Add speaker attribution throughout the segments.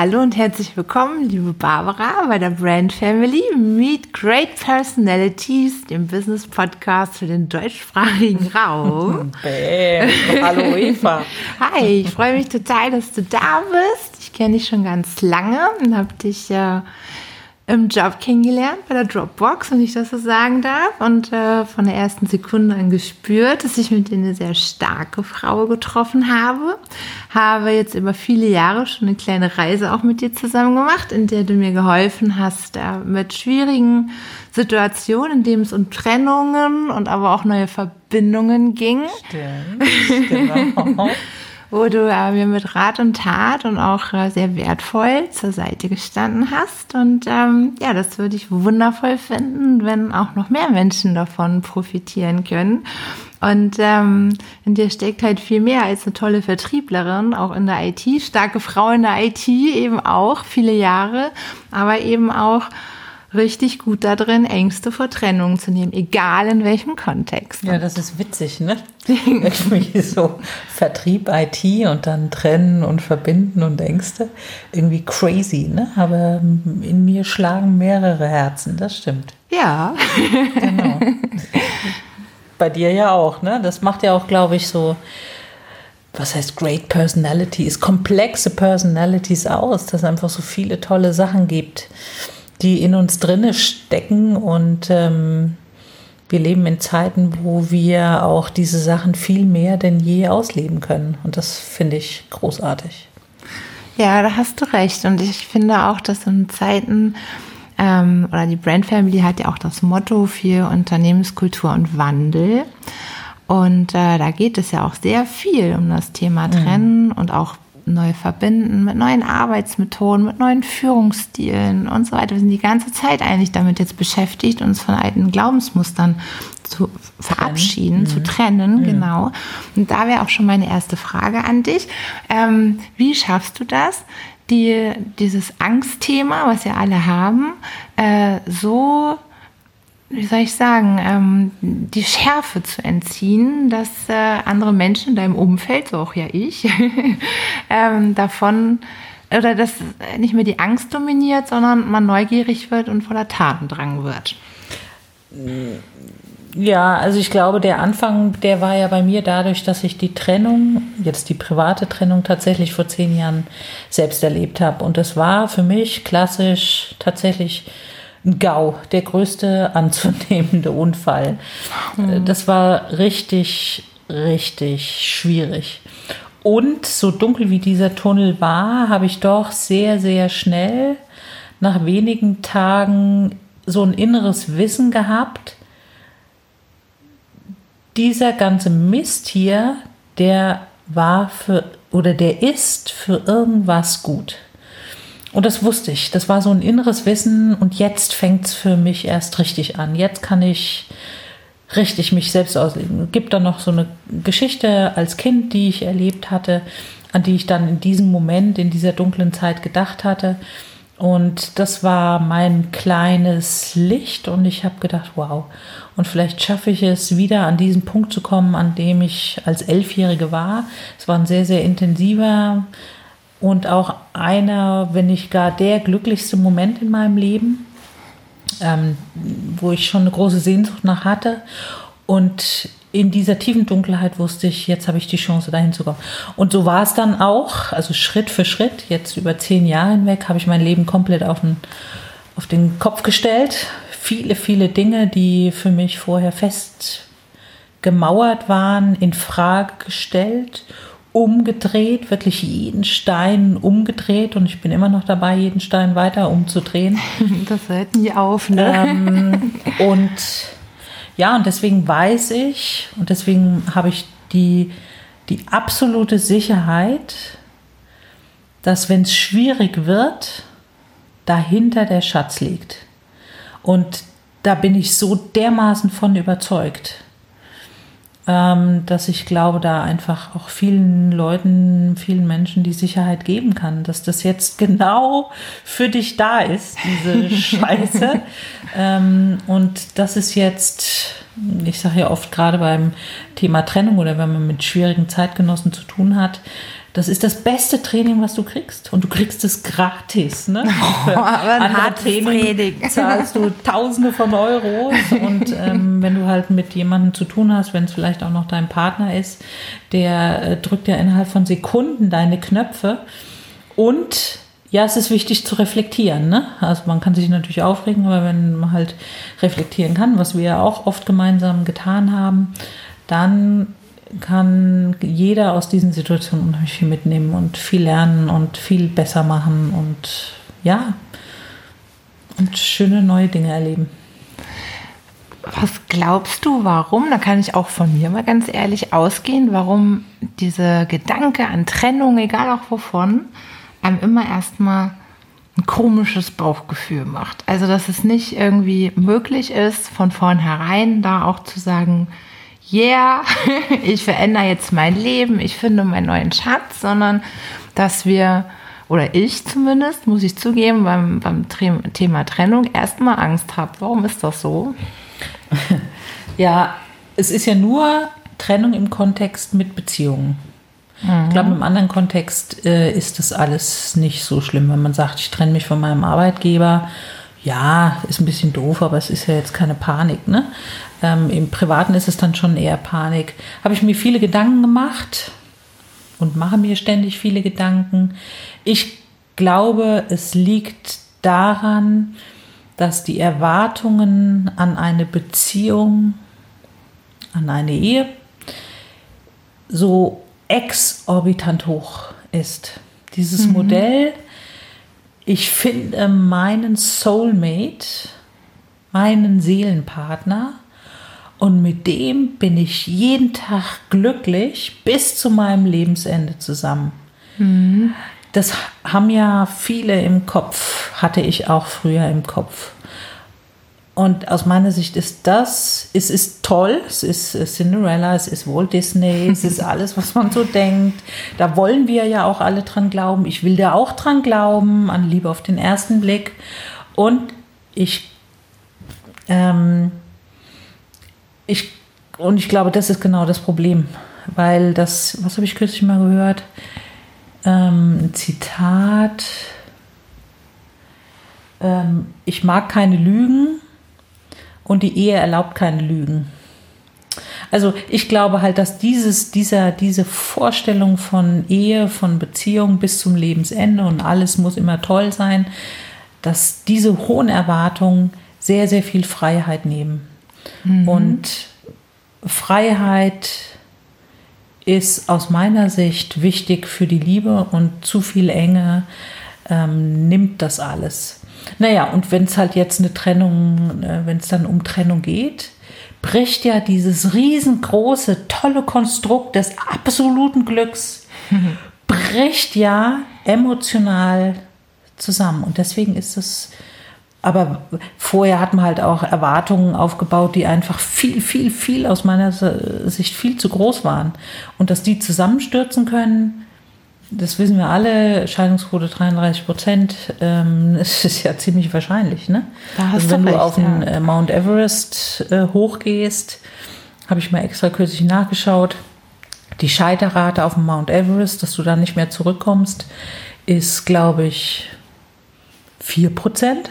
Speaker 1: Hallo und herzlich willkommen, liebe Barbara, bei der Brand Family Meet Great Personalities, dem Business Podcast für den deutschsprachigen Raum.
Speaker 2: Bäm. Hallo Eva.
Speaker 1: Hi, ich freue mich total, dass du da bist. Ich kenne dich schon ganz lange und habe dich ja äh, im Job kennengelernt bei der Dropbox, wenn ich das so sagen darf. Und äh, von der ersten Sekunde an gespürt, dass ich mit dir eine sehr starke Frau getroffen habe. Habe jetzt über viele Jahre schon eine kleine Reise auch mit dir zusammen gemacht, in der du mir geholfen hast, äh, mit schwierigen Situationen, in denen es um Trennungen und aber auch neue Verbindungen ging.
Speaker 2: Stimmt, genau.
Speaker 1: wo du äh, mir mit Rat und Tat und auch äh, sehr wertvoll zur Seite gestanden hast. Und ähm, ja, das würde ich wundervoll finden, wenn auch noch mehr Menschen davon profitieren können. Und ähm, in dir steckt halt viel mehr als eine tolle Vertrieblerin, auch in der IT, starke Frau in der IT eben auch, viele Jahre, aber eben auch richtig gut da drin, Ängste vor Trennung zu nehmen, egal in welchem Kontext.
Speaker 2: Ja, das ist witzig, ne? Irgendwie so Vertrieb, IT und dann trennen und verbinden und Ängste. Irgendwie crazy, ne? Aber in mir schlagen mehrere Herzen, das stimmt.
Speaker 1: Ja. Genau.
Speaker 2: Bei dir ja auch, ne? Das macht ja auch, glaube ich, so was heißt Great Personalities, komplexe Personalities aus, dass es einfach so viele tolle Sachen gibt die in uns drinne stecken und ähm, wir leben in Zeiten, wo wir auch diese Sachen viel mehr denn je ausleben können. Und das finde ich großartig.
Speaker 1: Ja, da hast du recht. Und ich finde auch, dass in Zeiten, ähm, oder die Brand Family hat ja auch das Motto für Unternehmenskultur und Wandel. Und äh, da geht es ja auch sehr viel um das Thema mhm. Trennen mhm. und auch neu verbinden, mit neuen Arbeitsmethoden, mit neuen Führungsstilen und so weiter. Wir sind die ganze Zeit eigentlich damit jetzt beschäftigt, uns von alten Glaubensmustern zu verabschieden, trennen. zu mhm. trennen, mhm. genau. Und da wäre auch schon meine erste Frage an dich. Ähm, wie schaffst du das, die, dieses Angstthema, was wir alle haben, äh, so wie soll ich sagen, ähm, die Schärfe zu entziehen, dass äh, andere Menschen in deinem Umfeld, so auch ja ich, ähm, davon oder dass nicht mehr die Angst dominiert, sondern man neugierig wird und voller Tatendrang wird.
Speaker 2: Ja, also ich glaube, der Anfang, der war ja bei mir dadurch, dass ich die Trennung, jetzt die private Trennung tatsächlich vor zehn Jahren selbst erlebt habe. Und das war für mich klassisch tatsächlich GAU, der größte anzunehmende Unfall. Mhm. Das war richtig, richtig schwierig. Und so dunkel wie dieser Tunnel war, habe ich doch sehr, sehr schnell nach wenigen Tagen so ein inneres Wissen gehabt, dieser ganze Mist hier, der war für oder der ist für irgendwas gut. Und das wusste ich. Das war so ein inneres Wissen und jetzt fängt es für mich erst richtig an. Jetzt kann ich richtig mich selbst ausleben. Es gibt da noch so eine Geschichte als Kind, die ich erlebt hatte, an die ich dann in diesem Moment, in dieser dunklen Zeit gedacht hatte. Und das war mein kleines Licht und ich habe gedacht, wow, und vielleicht schaffe ich es wieder an diesen Punkt zu kommen, an dem ich als Elfjährige war. Es war ein sehr, sehr intensiver und auch einer, wenn nicht gar der glücklichste Moment in meinem Leben, ähm, wo ich schon eine große Sehnsucht nach hatte. Und in dieser tiefen Dunkelheit wusste ich, jetzt habe ich die Chance, dahin zu kommen. Und so war es dann auch, also Schritt für Schritt, jetzt über zehn Jahre hinweg, habe ich mein Leben komplett auf den, auf den Kopf gestellt. Viele, viele Dinge, die für mich vorher fest gemauert waren, in Frage gestellt umgedreht, wirklich jeden Stein umgedreht und ich bin immer noch dabei, jeden Stein weiter umzudrehen.
Speaker 1: Das hört nie auf, ne?
Speaker 2: Ähm, und ja, und deswegen weiß ich und deswegen habe ich die, die absolute Sicherheit, dass wenn es schwierig wird, dahinter der Schatz liegt. Und da bin ich so dermaßen von überzeugt dass ich glaube, da einfach auch vielen Leuten, vielen Menschen die Sicherheit geben kann, dass das jetzt genau für dich da ist, diese Scheiße. ähm, und das ist jetzt ich sage ja oft gerade beim Thema Trennung oder wenn man mit schwierigen Zeitgenossen zu tun hat, das ist das beste Training, was du kriegst. Und du kriegst es gratis. Ne?
Speaker 1: Oh, aber ein hartes Training,
Speaker 2: zahlst du Tausende von Euros. Und ähm, wenn du halt mit jemandem zu tun hast, wenn es vielleicht auch noch dein Partner ist, der äh, drückt ja innerhalb von Sekunden deine Knöpfe. Und ja, es ist wichtig zu reflektieren. Ne? Also man kann sich natürlich aufregen, aber wenn man halt reflektieren kann, was wir ja auch oft gemeinsam getan haben, dann kann jeder aus diesen Situationen unheimlich viel mitnehmen und viel lernen und viel besser machen und ja, und schöne neue Dinge erleben.
Speaker 1: Was glaubst du, warum? Da kann ich auch von mir mal ganz ehrlich ausgehen, warum diese Gedanke an Trennung, egal auch wovon, einem immer erstmal ein komisches Bauchgefühl macht. Also, dass es nicht irgendwie möglich ist, von vornherein da auch zu sagen, yeah, ich verändere jetzt mein Leben, ich finde meinen neuen Schatz, sondern dass wir, oder ich zumindest, muss ich zugeben, beim, beim Thema Trennung erstmal Angst habe. Warum ist das so?
Speaker 2: Ja, es ist ja nur Trennung im Kontext mit Beziehungen. Mhm. Ich glaube, im anderen Kontext äh, ist das alles nicht so schlimm, wenn man sagt, ich trenne mich von meinem Arbeitgeber. Ja, ist ein bisschen doof, aber es ist ja jetzt keine Panik. Ne? Ähm, Im Privaten ist es dann schon eher Panik. Habe ich mir viele Gedanken gemacht und mache mir ständig viele Gedanken. Ich glaube, es liegt daran, dass die Erwartungen an eine Beziehung, an eine Ehe so exorbitant hoch ist. Dieses mhm. Modell, ich finde meinen Soulmate, meinen Seelenpartner und mit dem bin ich jeden Tag glücklich bis zu meinem Lebensende zusammen. Mhm. Das haben ja viele im Kopf, hatte ich auch früher im Kopf. Und aus meiner Sicht ist das, es ist toll, es ist Cinderella, es ist Walt Disney, es ist alles, was man so denkt. Da wollen wir ja auch alle dran glauben. Ich will da auch dran glauben, an Liebe auf den ersten Blick. Und ich ähm, ich, und ich glaube, das ist genau das Problem, weil das, was habe ich kürzlich mal gehört? Ähm, Zitat. Ähm, ich mag keine Lügen und die Ehe erlaubt keine Lügen. Also ich glaube halt, dass dieses, dieser, diese Vorstellung von Ehe, von Beziehung bis zum Lebensende und alles muss immer toll sein, dass diese hohen Erwartungen sehr, sehr viel Freiheit nehmen. Mhm. Und Freiheit ist aus meiner Sicht wichtig für die Liebe und zu viel Enge ähm, nimmt das alles. Naja, und wenn es halt jetzt eine Trennung, äh, wenn es dann um Trennung geht, bricht ja dieses riesengroße, tolle Konstrukt des absoluten Glücks, bricht ja emotional zusammen. Und deswegen ist es aber vorher hat man halt auch Erwartungen aufgebaut, die einfach viel, viel, viel aus meiner Sicht viel zu groß waren. Und dass die zusammenstürzen können, das wissen wir alle, Scheidungsquote 33 Prozent, ähm, das ist ja ziemlich wahrscheinlich. Ne?
Speaker 1: Da hast
Speaker 2: also wenn
Speaker 1: du,
Speaker 2: recht,
Speaker 1: du
Speaker 2: auf den ja. Äh, Mount Everest äh, hochgehst, habe ich mal extra kürzlich nachgeschaut, die Scheiterrate auf dem Mount Everest, dass du da nicht mehr zurückkommst, ist, glaube ich, 4 Prozent.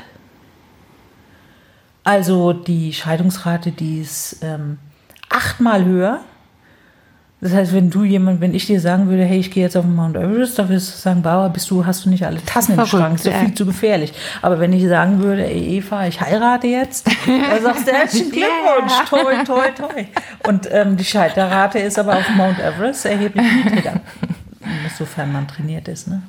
Speaker 2: Also die Scheidungsrate, die ist ähm, achtmal höher. Das heißt, wenn du jemand, wenn ich dir sagen würde, hey, ich gehe jetzt auf den Mount Everest, dann würdest du sagen, Bauer, bist du, hast du nicht alle Tassen im Schrank, ist ja viel zu gefährlich. Aber wenn ich sagen würde, ey, Eva, ich heirate jetzt, dann sagst du, herzlichen Glückwunsch, toi, toi, toi. Und ähm, die Scheiterrate ist aber auf Mount Everest erheblich niedriger. Sofern man trainiert ist, ne?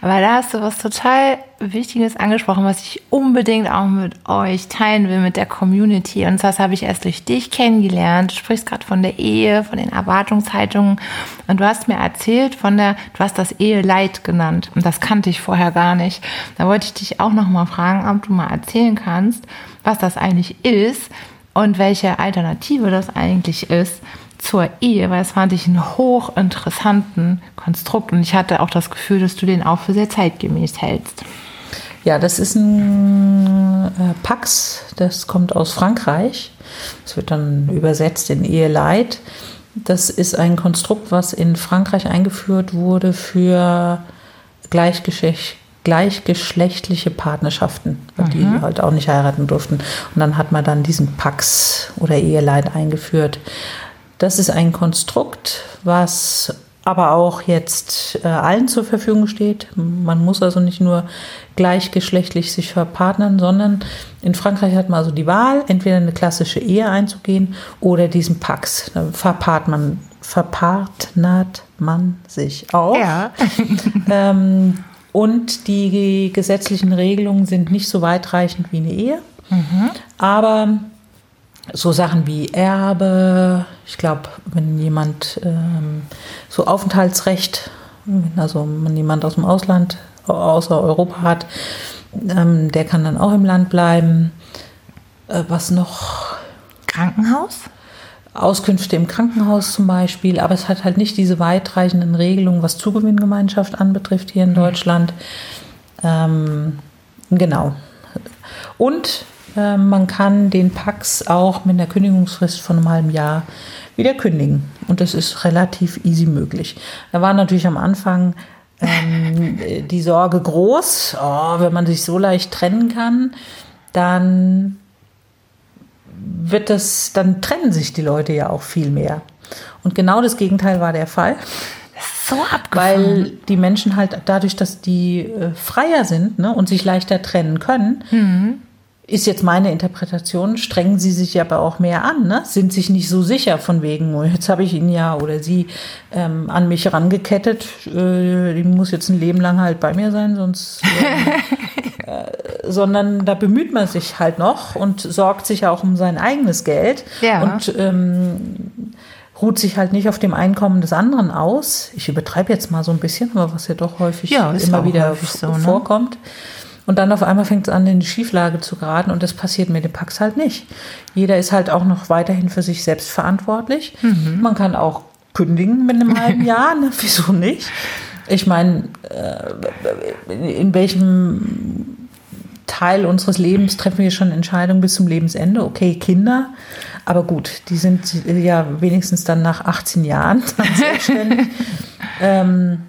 Speaker 1: Aber da hast du was total Wichtiges angesprochen, was ich unbedingt auch mit euch teilen will, mit der Community. Und das habe ich erst durch dich kennengelernt. Du sprichst gerade von der Ehe, von den Erwartungshaltungen. Und du hast mir erzählt von der, du hast das Eheleid genannt. Und das kannte ich vorher gar nicht. Da wollte ich dich auch noch mal fragen, ob du mal erzählen kannst, was das eigentlich ist und welche Alternative das eigentlich ist zur Ehe, weil das fand ich einen hochinteressanten Konstrukt und ich hatte auch das Gefühl, dass du den auch für sehr zeitgemäß hältst.
Speaker 2: Ja, das ist ein äh, Pax, das kommt aus Frankreich. Das wird dann übersetzt in Eheleid. Das ist ein Konstrukt, was in Frankreich eingeführt wurde für Gleichgeschlecht, gleichgeschlechtliche Partnerschaften, mhm. die halt auch nicht heiraten durften. Und dann hat man dann diesen Pax oder Eheleid eingeführt. Das ist ein Konstrukt, was aber auch jetzt äh, allen zur Verfügung steht. Man muss also nicht nur gleichgeschlechtlich sich verpartnern, sondern in Frankreich hat man also die Wahl, entweder eine klassische Ehe einzugehen oder diesen Pax. Da verpaart man, verpartnert man sich auch. Ja. ähm, und die gesetzlichen Regelungen sind nicht so weitreichend wie eine Ehe. Mhm. Aber so Sachen wie Erbe, ich glaube, wenn jemand ähm, so Aufenthaltsrecht, also wenn jemand aus dem Ausland, außer Europa hat, ähm, der kann dann auch im Land bleiben. Äh, was noch?
Speaker 1: Krankenhaus?
Speaker 2: Auskünfte im Krankenhaus zum Beispiel, aber es hat halt nicht diese weitreichenden Regelungen, was Zugewinngemeinschaft anbetrifft hier in mhm. Deutschland. Ähm, genau. Und man kann den Pax auch mit einer Kündigungsfrist von einem halben Jahr wieder kündigen. Und das ist relativ easy möglich. Da war natürlich am Anfang ähm, die Sorge groß, oh, wenn man sich so leicht trennen kann, dann wird das, dann trennen sich die Leute ja auch viel mehr. Und genau das Gegenteil war der Fall.
Speaker 1: So abgefahren.
Speaker 2: Weil die Menschen halt dadurch, dass die äh, freier sind ne, und sich leichter trennen können, mhm ist jetzt meine Interpretation, strengen sie sich aber auch mehr an, ne? sind sich nicht so sicher von wegen, oh, jetzt habe ich ihn ja oder sie ähm, an mich rangekettet, äh, die muss jetzt ein Leben lang halt bei mir sein, sonst, äh, äh, sondern da bemüht man sich halt noch und sorgt sich auch um sein eigenes Geld ja. und ähm, ruht sich halt nicht auf dem Einkommen des anderen aus. Ich übertreibe jetzt mal so ein bisschen, aber was ja doch häufig ja, immer wieder so, ne? Und dann auf einmal fängt es an, in die Schieflage zu geraten und das passiert mit dem Pax halt nicht. Jeder ist halt auch noch weiterhin für sich selbst verantwortlich. Mhm. Man kann auch kündigen mit einem halben Jahr, ne? wieso nicht? Ich meine, äh, in welchem Teil unseres Lebens treffen wir schon Entscheidungen bis zum Lebensende? Okay, Kinder, aber gut, die sind ja wenigstens dann nach 18 Jahren selbstständig. ähm,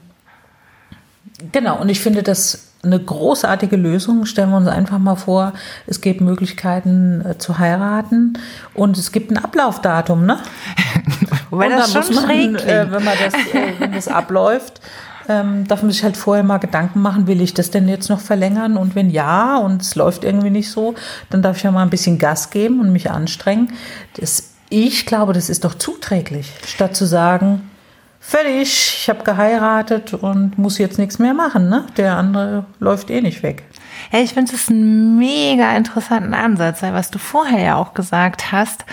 Speaker 2: genau, und ich finde das eine großartige Lösung. Stellen wir uns einfach mal vor, es gibt Möglichkeiten äh, zu heiraten und es gibt ein Ablaufdatum, ne?
Speaker 1: Weil das schon muss man,
Speaker 2: äh, wenn man das, äh, wenn das abläuft, ähm, darf man sich halt vorher mal Gedanken machen, will ich das denn jetzt noch verlängern? Und wenn ja und es läuft irgendwie nicht so, dann darf ich ja mal ein bisschen Gas geben und mich anstrengen. Das, ich glaube, das ist doch zuträglich, statt zu sagen, fertig, ich habe geheiratet und muss jetzt nichts mehr machen. Ne? Der andere läuft eh nicht weg.
Speaker 1: Ja, ich finde es einen mega interessanten Ansatz, weil was du vorher ja auch gesagt hast,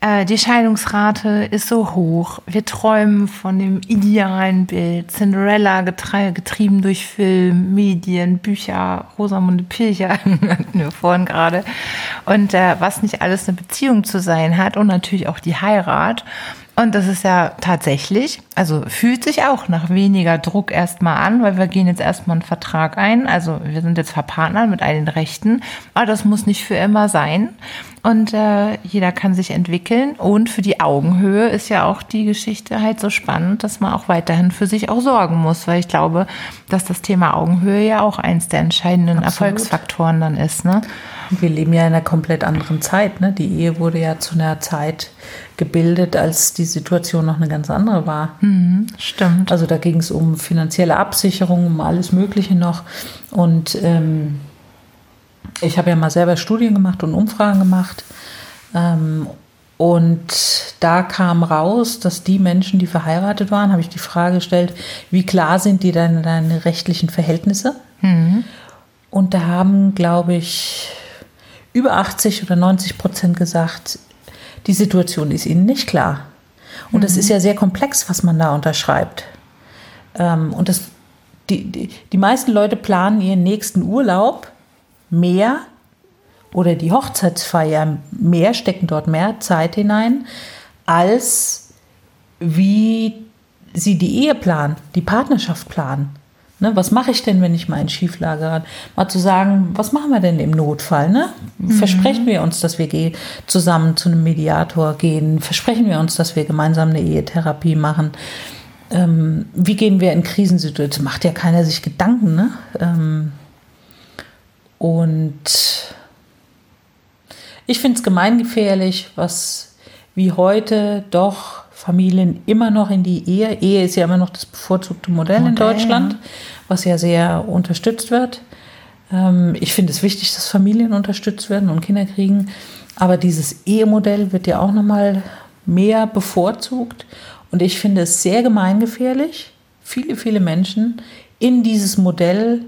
Speaker 1: äh, die Scheidungsrate ist so hoch. Wir träumen von dem idealen Bild. Cinderella getrieben durch Film, Medien, Bücher, Rosamunde Pilcher hatten wir vorhin gerade. Und äh, was nicht alles eine Beziehung zu sein hat und natürlich auch die Heirat. Und das ist ja tatsächlich, also fühlt sich auch nach weniger Druck erstmal an, weil wir gehen jetzt erstmal einen Vertrag ein. Also wir sind jetzt verpartnert mit all den Rechten, aber das muss nicht für immer sein. Und äh, jeder kann sich entwickeln. Und für die Augenhöhe ist ja auch die Geschichte halt so spannend, dass man auch weiterhin für sich auch sorgen muss, weil ich glaube, dass das Thema Augenhöhe ja auch eins der entscheidenden Absolut. Erfolgsfaktoren dann ist. Ne?
Speaker 2: Wir leben ja in einer komplett anderen Zeit. Ne? Die Ehe wurde ja zu einer Zeit gebildet, als die Situation noch eine ganz andere war.
Speaker 1: Mhm, stimmt.
Speaker 2: Also da ging es um finanzielle Absicherung, um alles Mögliche noch. Und ähm, ich habe ja mal selber Studien gemacht und Umfragen gemacht. Ähm, und da kam raus, dass die Menschen, die verheiratet waren, habe ich die Frage gestellt, wie klar sind die deine, deine rechtlichen Verhältnisse? Mhm. Und da haben, glaube ich, über 80 oder 90 Prozent gesagt, die Situation ist ihnen nicht klar. Und es mhm. ist ja sehr komplex, was man da unterschreibt. Ähm, und das, die, die, die meisten Leute planen ihren nächsten Urlaub mehr oder die Hochzeitsfeier mehr, stecken dort mehr Zeit hinein, als wie sie die Ehe planen, die Partnerschaft planen. Ne, was mache ich denn, wenn ich mal in Schieflage gerate? Mal zu sagen, was machen wir denn im Notfall? Ne? Mhm. Versprechen wir uns, dass wir zusammen zu einem Mediator gehen? Versprechen wir uns, dass wir gemeinsam eine Ehetherapie machen? Ähm, wie gehen wir in Krisensituationen? Macht ja keiner sich Gedanken. Ne? Ähm, und ich finde es gemeingefährlich, was wie heute doch Familien immer noch in die Ehe. Ehe ist ja immer noch das bevorzugte Modell, Modell in Deutschland, ja. was ja sehr unterstützt wird. Ähm, ich finde es wichtig, dass Familien unterstützt werden und Kinder kriegen. Aber dieses Ehemodell wird ja auch nochmal mehr bevorzugt. Und ich finde es sehr gemeingefährlich, viele, viele Menschen in dieses Modell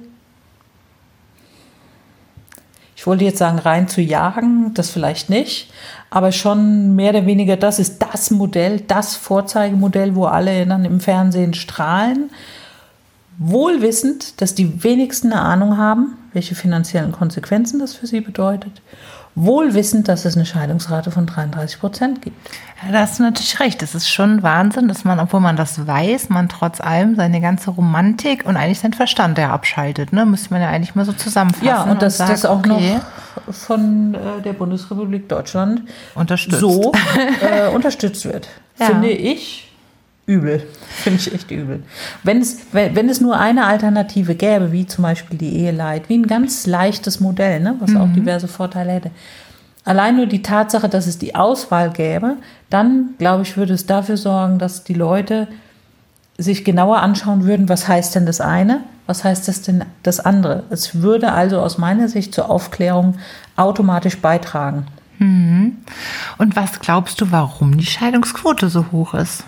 Speaker 2: ich wollte jetzt sagen, rein zu jagen, das vielleicht nicht, aber schon mehr oder weniger, das ist das Modell, das Vorzeigemodell, wo alle dann im Fernsehen strahlen, wohl wissend, dass die wenigsten eine Ahnung haben, welche finanziellen Konsequenzen das für sie bedeutet wohl wissend, dass es eine Scheidungsrate von 33 Prozent gibt.
Speaker 1: Ja, da hast du natürlich recht. Es ist schon Wahnsinn, dass man, obwohl man das weiß, man trotz allem seine ganze Romantik und eigentlich seinen Verstand ja abschaltet. Ne? Müsste man ja eigentlich mal so zusammenfassen.
Speaker 2: Ja, und, und dass das auch okay. noch von äh, der Bundesrepublik Deutschland
Speaker 1: unterstützt.
Speaker 2: so äh, unterstützt wird. Ja. Finde ich übel. Finde ich echt übel. Wenn es, wenn es nur eine Alternative gäbe, wie zum Beispiel die Eheleit, wie ein ganz leichtes Modell, ne, was mhm. auch diverse Vorteile hätte. Allein nur die Tatsache, dass es die Auswahl gäbe, dann, glaube ich, würde es dafür sorgen, dass die Leute sich genauer anschauen würden, was heißt denn das eine, was heißt das denn das andere. Es würde also aus meiner Sicht zur Aufklärung automatisch beitragen.
Speaker 1: Mhm. Und was glaubst du, warum die Scheidungsquote so hoch ist?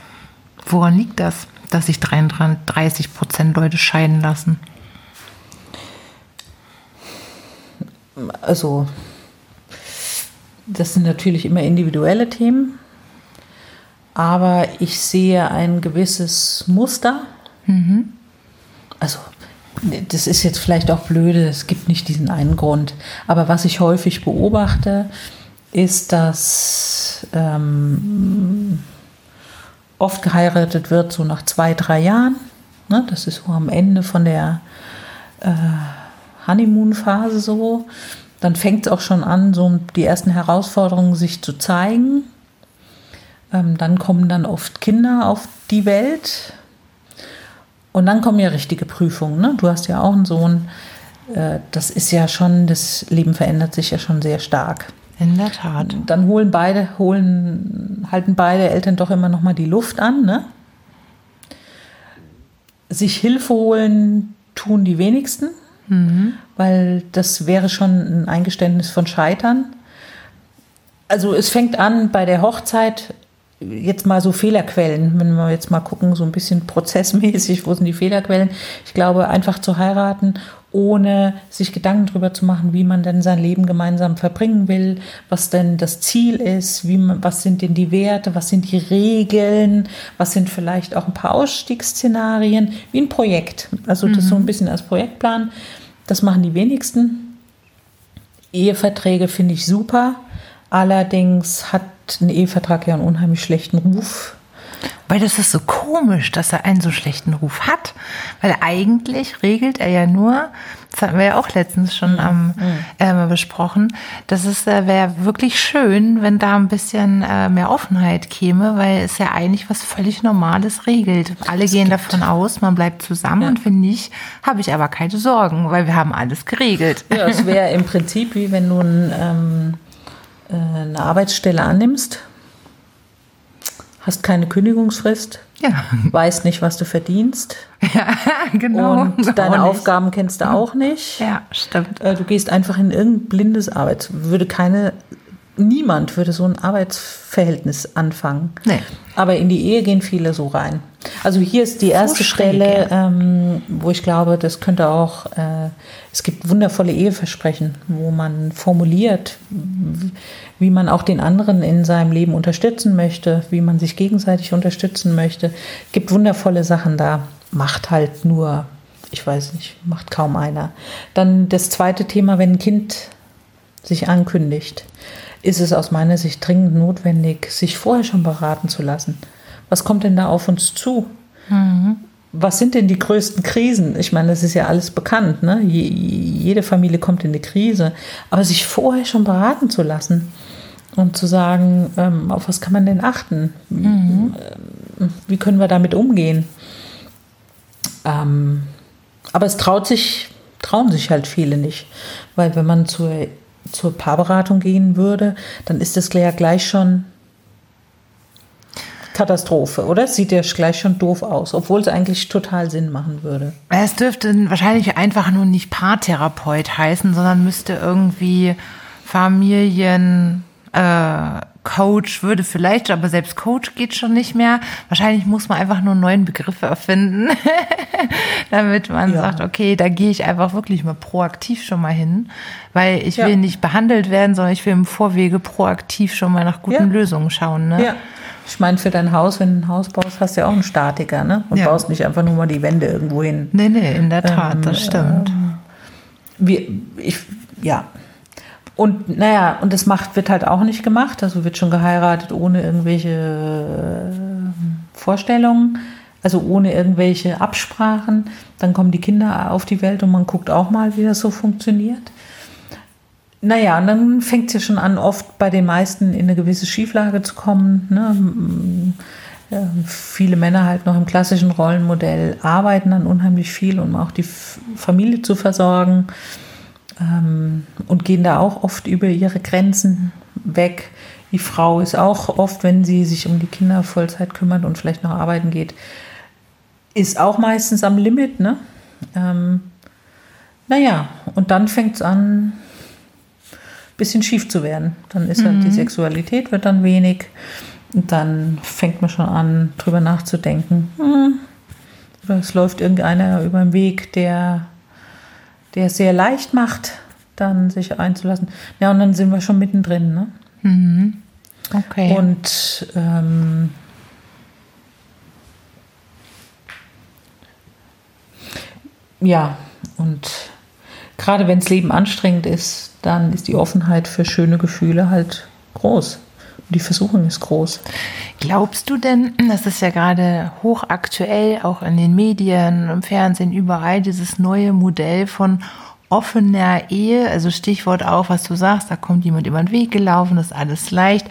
Speaker 1: Woran liegt das, dass sich 33 Prozent Leute scheiden lassen?
Speaker 2: Also, das sind natürlich immer individuelle Themen, aber ich sehe ein gewisses Muster. Mhm. Also, das ist jetzt vielleicht auch blöde, es gibt nicht diesen einen Grund. Aber was ich häufig beobachte, ist, dass ähm, oft geheiratet wird, so nach zwei, drei Jahren. Ne, das ist so am Ende von der äh, Honeymoon-Phase so. Dann fängt es auch schon an, so die ersten Herausforderungen sich zu zeigen. Ähm, dann kommen dann oft Kinder auf die Welt. Und dann kommen ja richtige Prüfungen. Ne? Du hast ja auch einen Sohn. Äh, das ist ja schon, das Leben verändert sich ja schon sehr stark.
Speaker 1: In der Tat.
Speaker 2: Dann holen beide, holen, halten beide Eltern doch immer noch mal die Luft an, ne? Sich Hilfe holen tun die wenigsten, mhm. weil das wäre schon ein Eingeständnis von Scheitern. Also es fängt an bei der Hochzeit, jetzt mal so Fehlerquellen, wenn wir jetzt mal gucken, so ein bisschen prozessmäßig, wo sind die Fehlerquellen? Ich glaube, einfach zu heiraten ohne sich Gedanken darüber zu machen, wie man denn sein Leben gemeinsam verbringen will, was denn das Ziel ist, wie man, was sind denn die Werte, was sind die Regeln, was sind vielleicht auch ein paar Ausstiegsszenarien, wie ein Projekt. Also das mhm. so ein mhm. bisschen als Projektplan. Das machen die wenigsten. Eheverträge finde ich super. Allerdings hat ein Ehevertrag ja einen unheimlich schlechten Ruf
Speaker 1: weil das ist so komisch, dass er einen so schlechten Ruf hat. Weil eigentlich regelt er ja nur, das hatten wir ja auch letztens schon am, äh, besprochen, dass es äh, wäre wirklich schön, wenn da ein bisschen äh, mehr Offenheit käme, weil es ja eigentlich was völlig Normales regelt. Alle das gehen gibt. davon aus, man bleibt zusammen ja. und wenn nicht, habe ich aber keine Sorgen, weil wir haben alles geregelt.
Speaker 2: Ja, es wäre im Prinzip wie wenn du ein, ähm, äh, eine Arbeitsstelle annimmst hast keine Kündigungsfrist, ja. weißt nicht, was du verdienst.
Speaker 1: Ja, genau.
Speaker 2: Und deine Aufgaben kennst du auch nicht.
Speaker 1: Ja, stimmt.
Speaker 2: Äh, du gehst einfach in irgendein blindes Arbeits... Würde keine... Niemand würde so ein Arbeitsverhältnis anfangen. Nee. Aber in die Ehe gehen viele so rein. Also hier ist die erste so Stelle, ähm, wo ich glaube, das könnte auch, äh, es gibt wundervolle Eheversprechen, wo man formuliert, wie man auch den anderen in seinem Leben unterstützen möchte, wie man sich gegenseitig unterstützen möchte. Es gibt wundervolle Sachen da. Macht halt nur, ich weiß nicht, macht kaum einer. Dann das zweite Thema, wenn ein Kind sich ankündigt, ist es aus meiner Sicht dringend notwendig, sich vorher schon beraten zu lassen. Was kommt denn da auf uns zu? Mhm. was sind denn die größten Krisen? Ich meine, das ist ja alles bekannt. Ne? jede Familie kommt in eine Krise. Aber sich vorher schon beraten zu lassen und zu sagen, ähm, auf was kann man denn achten? Mhm. Wie können wir damit umgehen? Ähm, aber es traut sich, trauen sich halt viele nicht. Weil wenn man zur, zur Paarberatung gehen würde, dann ist das ja gleich schon Katastrophe, oder? Sieht ja gleich schon doof aus, obwohl es eigentlich total Sinn machen würde.
Speaker 1: Es dürfte wahrscheinlich einfach nur nicht Paartherapeut heißen, sondern müsste irgendwie Familien. Äh, Coach würde vielleicht, aber selbst Coach geht schon nicht mehr. Wahrscheinlich muss man einfach nur neuen Begriffe erfinden, damit man ja. sagt, okay, da gehe ich einfach wirklich mal proaktiv schon mal hin, weil ich ja. will nicht behandelt werden, sondern ich will im Vorwege proaktiv schon mal nach guten ja. Lösungen schauen. Ne? Ja.
Speaker 2: Ich meine, für dein Haus, wenn du ein Haus baust, hast du ja auch einen Statiker, ne? Und baust nicht einfach nur mal die Wände irgendwo hin.
Speaker 1: Nee, nee, in der Tat, ähm, das stimmt.
Speaker 2: Ähm, wir, ich, ja. Und naja, und das macht, wird halt auch nicht gemacht. Also wird schon geheiratet ohne irgendwelche äh, Vorstellungen, also ohne irgendwelche Absprachen. Dann kommen die Kinder auf die Welt und man guckt auch mal, wie das so funktioniert. Naja, und dann fängt es ja schon an, oft bei den meisten in eine gewisse Schieflage zu kommen. Ne? Viele Männer halt noch im klassischen Rollenmodell arbeiten dann unheimlich viel, um auch die Familie zu versorgen ähm, und gehen da auch oft über ihre Grenzen weg. Die Frau ist auch oft, wenn sie sich um die Kinder Vollzeit kümmert und vielleicht noch arbeiten geht, ist auch meistens am Limit. Ne? Ähm, naja, und dann fängt es an, bisschen schief zu werden. Dann ist mhm. halt die mhm. Sexualität wird dann wenig und dann fängt man schon an, drüber nachzudenken. Hm, oder es läuft irgendeiner über den Weg, der, der es sehr leicht macht, dann sich einzulassen. Ja, und dann sind wir schon mittendrin. Ne? Mhm. Okay. Und ähm, ja, und gerade wenn das Leben anstrengend ist, dann ist die Offenheit für schöne Gefühle halt groß. Die Versuchung ist groß.
Speaker 1: Glaubst du denn, das ist ja gerade hochaktuell, auch in den Medien, im Fernsehen, überall, dieses neue Modell von offener Ehe, also Stichwort auch, was du sagst, da kommt jemand über den Weg gelaufen, das ist alles leicht.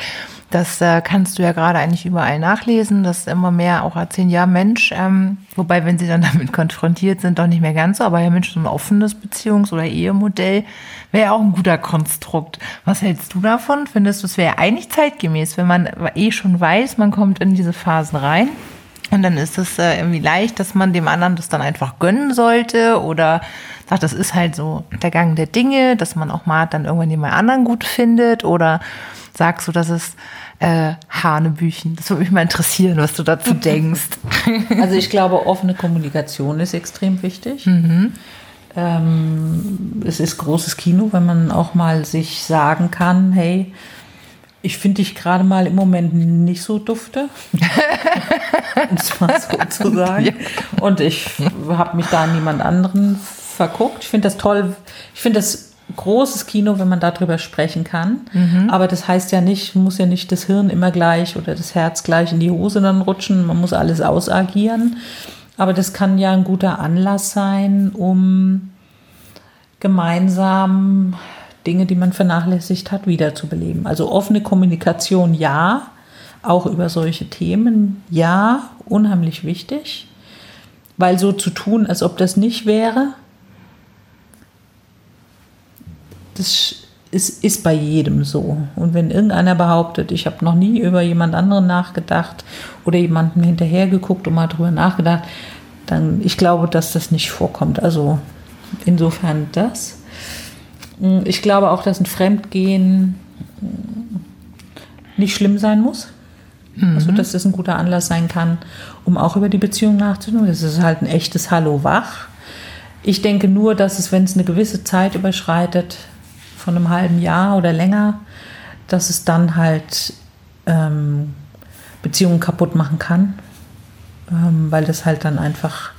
Speaker 1: Das äh, kannst du ja gerade eigentlich überall nachlesen, dass immer mehr auch erzählen, ja Mensch, ähm, wobei wenn sie dann damit konfrontiert sind, doch nicht mehr ganz so, aber ja Mensch, so ein offenes Beziehungs- oder Ehemodell wäre ja auch ein guter Konstrukt. Was hältst du davon? Findest du, es wäre eigentlich zeitgemäß, wenn man eh schon weiß, man kommt in diese Phasen rein? Und dann ist es äh, irgendwie leicht, dass man dem anderen das dann einfach gönnen sollte oder sagt, das ist halt so der Gang der Dinge, dass man auch mal dann irgendwann jemand anderen gut findet oder sagst du, dass es äh, Hanebüchen. Das würde mich mal interessieren, was du dazu denkst.
Speaker 2: Also ich glaube, offene Kommunikation ist extrem wichtig. Mhm. Ähm, es ist großes Kino, wenn man auch mal sich sagen kann, hey, ich finde dich gerade mal im Moment nicht so dufte, um es mal so zu sagen. Ja. Und ich habe mich da an niemand anderen verguckt. Ich finde das toll. Ich finde das großes Kino, wenn man darüber sprechen kann. Mhm. Aber das heißt ja nicht, muss ja nicht das Hirn immer gleich oder das Herz gleich in die Hose dann rutschen. Man muss alles ausagieren. Aber das kann ja ein guter Anlass sein, um gemeinsam Dinge, die man vernachlässigt hat, wiederzubeleben. Also offene Kommunikation, ja. Auch über solche Themen, ja, unheimlich wichtig. Weil so zu tun, als ob das nicht wäre, das ist, ist bei jedem so. Und wenn irgendeiner behauptet, ich habe noch nie über jemand anderen nachgedacht oder jemandem hinterher geguckt und mal drüber nachgedacht, dann ich glaube, dass das nicht vorkommt. Also insofern das. Ich glaube auch, dass ein Fremdgehen nicht schlimm sein muss. Mhm. Also, dass das ein guter Anlass sein kann, um auch über die Beziehung nachzudenken. Das ist halt ein echtes Hallo wach. Ich denke nur, dass es, wenn es eine gewisse Zeit überschreitet, von einem halben Jahr oder länger, dass es dann halt ähm, Beziehungen kaputt machen kann, ähm, weil das halt dann einfach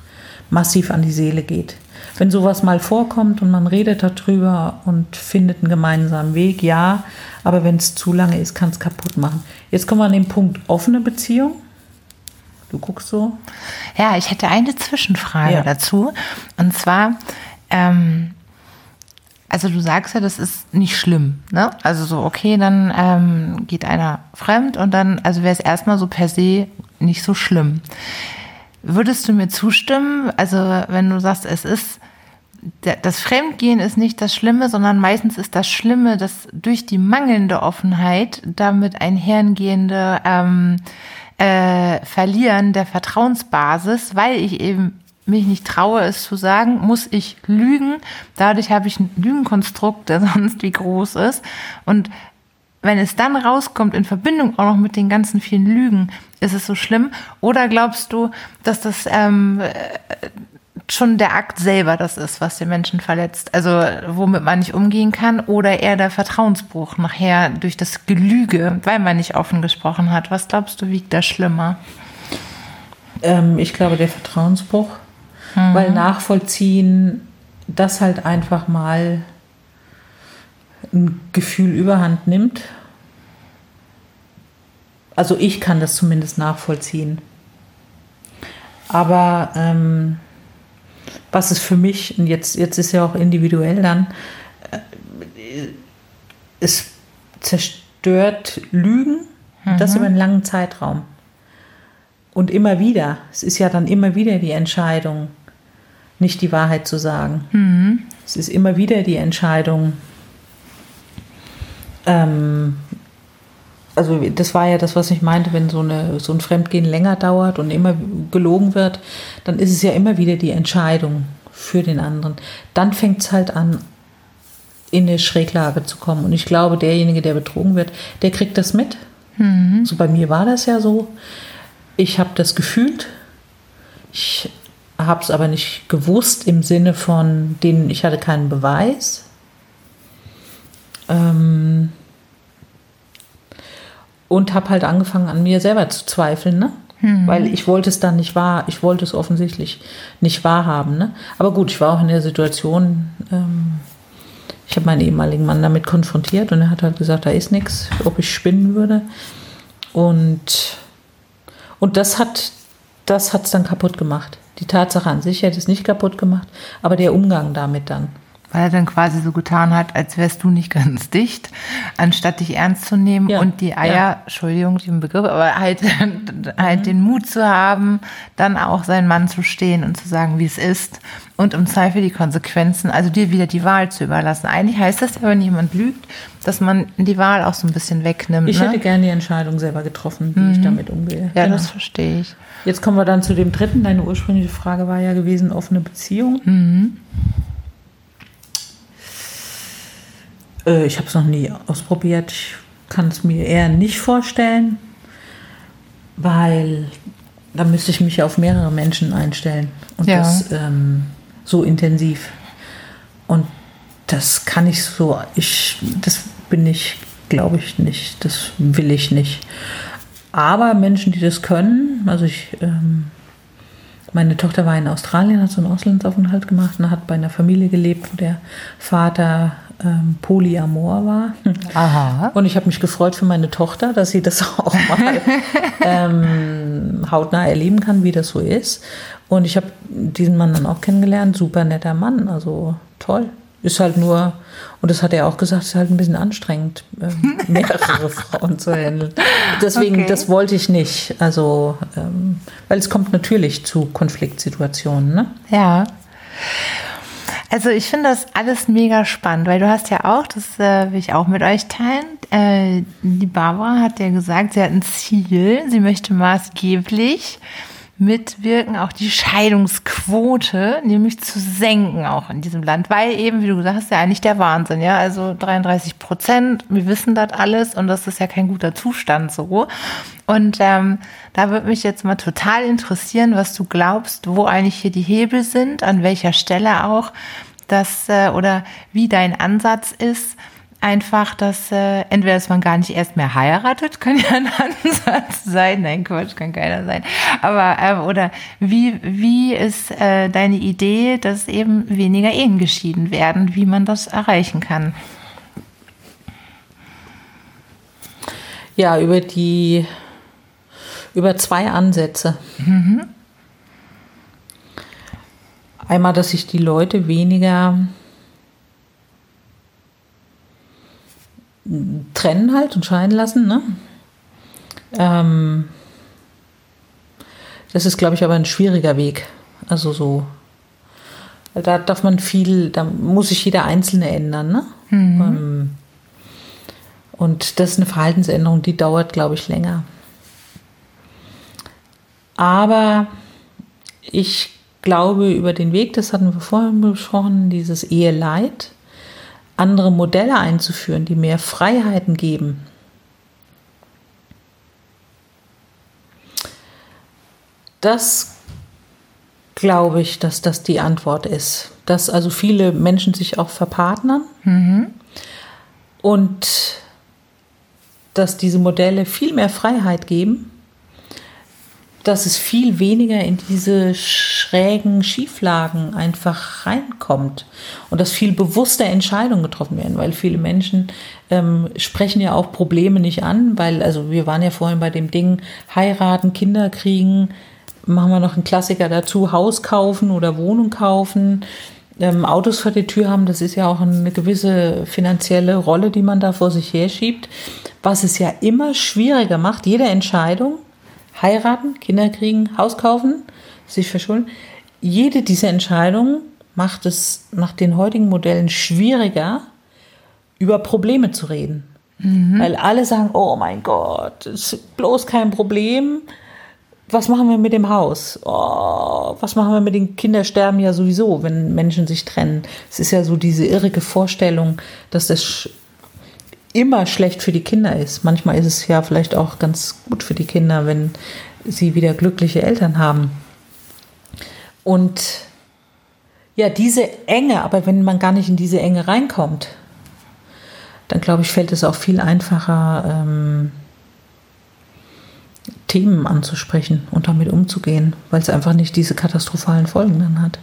Speaker 2: massiv an die Seele geht. Wenn sowas mal vorkommt und man redet darüber und findet einen gemeinsamen Weg, ja, aber wenn es zu lange ist, kann es kaputt machen. Jetzt kommen wir an den Punkt offene Beziehung. Du guckst so.
Speaker 1: Ja, ich hätte eine Zwischenfrage
Speaker 2: Ja.
Speaker 1: dazu. Und zwar, ähm, also du sagst ja, das ist nicht schlimm, ne? Also so, okay, dann ähm, geht einer fremd und dann, also wäre es erstmal so per se nicht so schlimm. Würdest du mir zustimmen? Also wenn du sagst, es ist das Fremdgehen ist nicht das Schlimme, sondern meistens ist das Schlimme, dass durch die mangelnde Offenheit damit einhergehende ähm, äh, Verlieren der Vertrauensbasis, weil ich eben mich nicht traue, es zu sagen, muss ich lügen. Dadurch habe ich ein Lügenkonstrukt, der sonst wie groß ist. Und wenn es dann rauskommt, in Verbindung auch noch mit den ganzen vielen Lügen, ist es so schlimm? Oder glaubst du, dass das ähm, äh, schon der Akt selber das ist, was den Menschen verletzt? Also womit man nicht umgehen kann? Oder eher der Vertrauensbruch nachher durch das Gelüge, weil man nicht offen gesprochen hat? Was glaubst du, wiegt da schlimmer?
Speaker 2: Ähm, ich glaube, der Vertrauensbruch. Weil nachvollziehen, dass halt einfach mal ein Gefühl überhand nimmt. Also ich kann das zumindest nachvollziehen. Aber ähm, was ist für mich, und jetzt, jetzt ist ja auch individuell dann, äh, es zerstört Lügen, das über einen langen Zeitraum. Und immer wieder, es ist ja dann immer wieder die Entscheidung, nicht die Wahrheit zu sagen. Es ist immer wieder die Entscheidung, ähm, also das war ja das, was ich meinte, wenn so, eine, so ein Fremdgehen länger dauert und immer gelogen wird, dann ist es ja immer wieder die Entscheidung für den anderen. Dann fängt es halt an, in eine Schräglage zu kommen. Und ich glaube, derjenige, der betrogen wird, der kriegt das mit. So bei mir war das ja so. Ich habe das gefühlt. Ich habe es aber nicht gewusst im Sinne von, den, ich hatte keinen Beweis. Ähm, und habe halt angefangen an mir selber zu zweifeln, ne? Weil ich wollte es dann nicht wahr, ich wollte es offensichtlich nicht wahrhaben, ne? Aber gut, ich war auch in der Situation, ähm, ich habe meinen ehemaligen Mann damit konfrontiert und er hat halt gesagt, da ist nichts, ob ich spinnen würde. Und, und das hat das hat's dann kaputt gemacht. Die Tatsache an sich hätte es nicht kaputt gemacht, aber der Umgang damit dann.
Speaker 1: Weil er dann quasi so getan hat, als wärst du nicht ganz dicht, anstatt dich ernst zu nehmen
Speaker 2: Ja,
Speaker 1: und die Eier,
Speaker 2: ja.
Speaker 1: Entschuldigung, den Begriff, aber halt, halt den Mut zu haben, dann auch seinen Mann zu stehen und zu sagen, wie es ist und im Zweifel die Konsequenzen, also dir wieder die Wahl zu überlassen. Eigentlich heißt das ja, wenn jemand lügt, dass man die Wahl auch so ein bisschen wegnimmt.
Speaker 2: Ich
Speaker 1: ne?
Speaker 2: hätte gerne die Entscheidung selber getroffen, wie ich damit umgehe.
Speaker 1: ja,
Speaker 2: Genau.
Speaker 1: das verstehe ich.
Speaker 2: Jetzt kommen wir dann zu dem dritten. Deine ursprüngliche Frage war ja gewesen, offene Beziehung. Äh, ich habe es noch nie ausprobiert. Ich kann es mir eher nicht vorstellen, weil da müsste ich mich auf mehrere Menschen einstellen. Und
Speaker 1: Ja.
Speaker 2: das ähm, so intensiv. Und das kann ich so, ich, das bin ich, glaube ich nicht. Das will ich nicht. Aber Menschen, die das können, also ich, ähm, meine Tochter war in Australien, hat so einen Auslandsaufenthalt gemacht und hat bei einer Familie gelebt, wo der Vater ähm, Polyamor war.
Speaker 1: Aha.
Speaker 2: Und ich habe mich gefreut für meine Tochter, dass sie das auch mal ähm, hautnah erleben kann, wie das so ist. Und ich habe diesen Mann dann auch kennengelernt, super netter Mann, also toll. Ist halt nur, und das hat er auch gesagt, ist halt ein bisschen anstrengend, ähm, mehrere Frauen zu handeln. Deswegen,
Speaker 1: Okay.
Speaker 2: das wollte ich nicht. Also, ähm, weil es kommt natürlich zu Konfliktsituationen. Ne?
Speaker 1: Ja. Also ich finde das alles mega spannend, weil du hast ja auch, das äh, will ich auch mit euch teilen, äh, die Barbara hat ja gesagt, sie hat ein Ziel, sie möchte maßgeblich mitwirken, auch die Scheidungsquote, nämlich zu senken auch in diesem Land, weil eben, wie du gesagt hast, ja eigentlich der Wahnsinn, ja, also 33 Prozent, wir wissen das alles und das ist ja kein guter Zustand so. Und ähm, da würde mich jetzt mal total interessieren, was du glaubst, wo eigentlich hier die Hebel sind, an welcher Stelle auch, dass äh, oder wie dein Ansatz ist, einfach, dass äh, entweder, dass man gar nicht erst mehr heiratet, kann ja ein Ansatz sein. Nein, Quatsch, kann keiner sein. Aber äh, oder wie wie ist äh, deine Idee, dass eben weniger Ehen geschieden werden, wie man das erreichen kann?
Speaker 2: Ja, über die Über zwei Ansätze. Mhm. Einmal, dass sich die Leute weniger trennen halt und scheiden lassen. Ne? Ähm, das ist, glaube ich, aber ein schwieriger Weg. Also so, da darf man viel, da muss sich jeder Einzelne ändern. Ne? Mhm. Ähm, und das ist eine Verhaltensänderung, die dauert, glaube ich, länger. Aber ich glaube über den Weg, das hatten wir vorhin besprochen, dieses Eheleid, andere Modelle einzuführen, die mehr Freiheiten geben. Das glaube ich, dass das die Antwort ist. Dass also viele Menschen sich auch verpartnern mhm. und dass diese Modelle viel mehr Freiheit geben dass es viel weniger in diese schrägen Schieflagen einfach reinkommt und dass viel bewusster Entscheidungen getroffen werden, weil viele Menschen ähm, sprechen ja auch Probleme nicht an, weil, also wir waren ja vorhin bei dem Ding, heiraten, Kinder kriegen, machen wir noch einen Klassiker dazu, Haus kaufen oder Wohnung kaufen, ähm, Autos vor der Tür haben, das ist ja auch eine gewisse finanzielle Rolle, die man da vor sich herschiebt, was es ja immer schwieriger macht, jede Entscheidung heiraten, Kinder kriegen, Haus kaufen, sich verschulden. Jede dieser Entscheidungen macht es nach den heutigen Modellen schwieriger, über Probleme zu reden. Mhm. Weil alle sagen, oh mein Gott, ist bloß kein Problem. Was machen wir mit dem Haus? Oh, was machen wir mit den Kindern sterben ja sowieso, wenn Menschen sich trennen. Es ist ja so diese irrige Vorstellung, dass das immer schlecht für die Kinder ist. Manchmal ist es ja vielleicht auch ganz gut für die Kinder, wenn sie wieder glückliche Eltern haben. Und ja, diese Enge, aber wenn man gar nicht in diese Enge reinkommt, dann glaube ich, fällt es auch viel einfacher, ähm, Themen anzusprechen und damit umzugehen, weil es einfach nicht diese katastrophalen Folgen dann hat.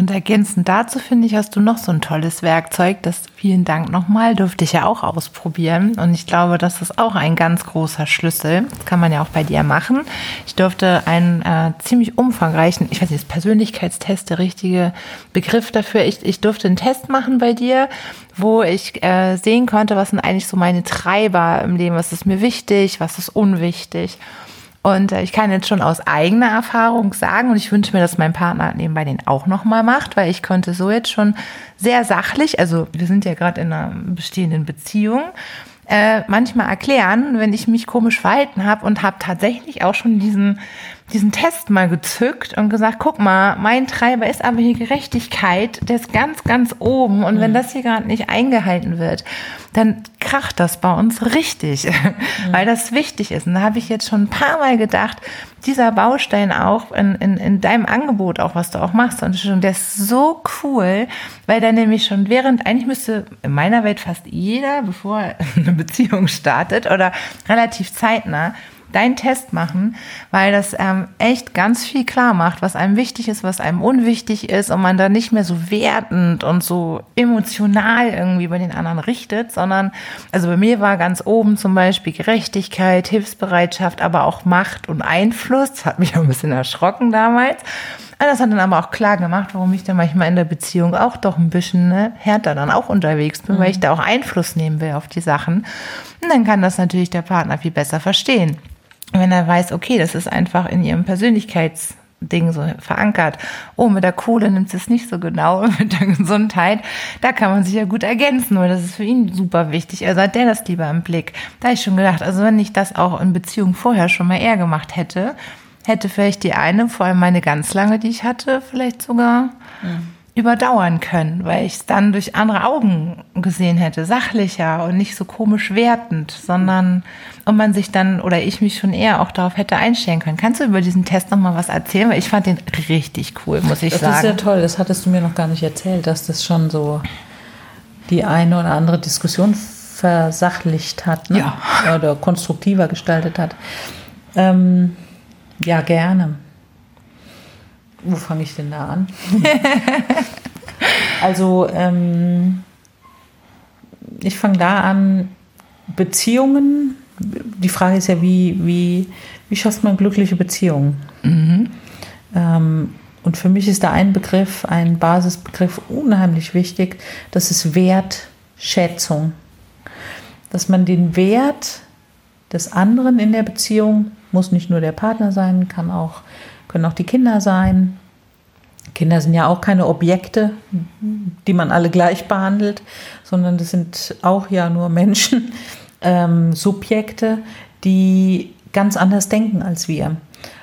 Speaker 1: Und ergänzend dazu finde ich, hast du noch so ein tolles Werkzeug. Das vielen Dank nochmal, durfte ich ja auch ausprobieren. Und ich glaube, das ist auch ein ganz großer Schlüssel. Das kann man ja auch bei dir machen. Ich durfte einen äh, ziemlich umfangreichen, ich weiß nicht, ist Persönlichkeitstest der richtige Begriff dafür. Ich, ich durfte einen Test machen bei dir, wo ich äh, sehen konnte, was sind eigentlich so meine Treiber im Leben, was ist mir wichtig, was ist unwichtig. Und äh, ich kann jetzt schon aus eigener Erfahrung sagen, und ich wünsche mir, dass mein Partner nebenbei den auch nochmal macht, weil ich konnte so jetzt schon sehr sachlich, also wir sind ja gerade in einer bestehenden Beziehung, äh, manchmal erklären, wenn ich mich komisch verhalten habe und habe tatsächlich auch schon diesen diesen Test mal gezückt und gesagt, guck mal, mein Treiber ist aber hier Gerechtigkeit, der ist ganz, ganz oben. Und mhm. wenn das hier gerade nicht eingehalten wird, dann kracht das bei uns richtig, mhm. weil das wichtig ist. Und da habe ich jetzt schon ein paar Mal gedacht, dieser Baustein auch in, in, in deinem Angebot, auch was du auch machst, und der ist so cool, weil der nämlich schon während, eigentlich müsste in meiner Welt fast jeder, bevor eine Beziehung startet oder relativ zeitnah, deinen Test machen, weil das ähm, echt ganz viel klar macht, was einem wichtig ist, was einem unwichtig ist und man da nicht mehr so wertend und so emotional irgendwie bei den anderen richtet, sondern, also bei mir war ganz oben zum Beispiel Gerechtigkeit, Hilfsbereitschaft, aber auch Macht und Einfluss. Das hat mich auch ein bisschen erschrocken damals. Das hat dann aber auch klar gemacht, warum ich dann manchmal in der Beziehung auch doch ein bisschen ne, härter dann auch unterwegs bin, mhm. weil ich da auch Einfluss nehmen will auf die Sachen. Und dann kann das natürlich der Partner viel besser verstehen wenn er weiß, okay, das ist einfach in ihrem Persönlichkeitsding so verankert. Oh, mit der Kohle nimmt es nicht so genau, mit der Gesundheit. Da kann man sich ja gut ergänzen, weil das ist für ihn super wichtig. Also hat der das lieber im Blick. Da habe ich schon gedacht, also wenn ich das auch in Beziehung vorher schon mal eher gemacht hätte, hätte vielleicht die eine, vor allem meine ganz lange, die ich hatte, vielleicht sogar mhm überdauern können, weil ich es dann durch andere Augen gesehen hätte, sachlicher und nicht so komisch wertend, sondern und man sich dann oder ich mich schon eher auch darauf hätte einstellen können. Kannst du über diesen Test noch mal was erzählen? Weil ich fand den richtig cool, muss ich
Speaker 2: das
Speaker 1: sagen.
Speaker 2: Das ist ja toll. Das hattest du mir noch gar nicht erzählt, dass das schon so die eine oder andere Diskussion versachlicht hat, ne? ja. oder konstruktiver gestaltet hat. Ähm, ja, gerne. Wo fange ich denn da an? also, ähm, ich fange da an, Beziehungen die Frage ist ja, wie, wie, wie schafft man glückliche Beziehungen? Ähm, und für mich ist da ein Begriff, ein Basisbegriff unheimlich wichtig, das ist Wertschätzung. Dass man den Wert des anderen in der Beziehung, muss nicht nur der Partner sein, kann auch, können auch die Kinder sein. Kinder sind ja auch keine Objekte, die man alle gleich behandelt, sondern das sind auch ja nur Menschen, ähm, Subjekte, die ganz anders denken als wir.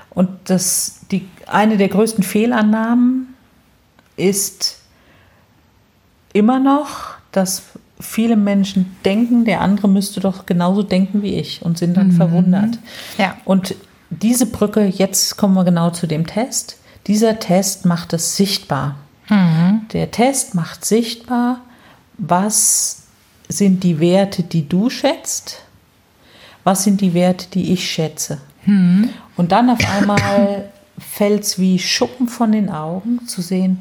Speaker 2: Und das, die, eine der größten Fehlannahmen ist immer noch, dass viele Menschen denken, der andere müsste doch genauso denken wie ich und sind dann mhm. verwundert. Ja. Und diese Brücke, jetzt kommen wir genau zu dem Test. Dieser Test macht es sichtbar. Mhm. Der Test macht sichtbar, was sind die Werte, die du schätzt, was sind die Werte, die ich schätze. Mhm. Und dann auf einmal fällt es wie Schuppen von den Augen zu sehen,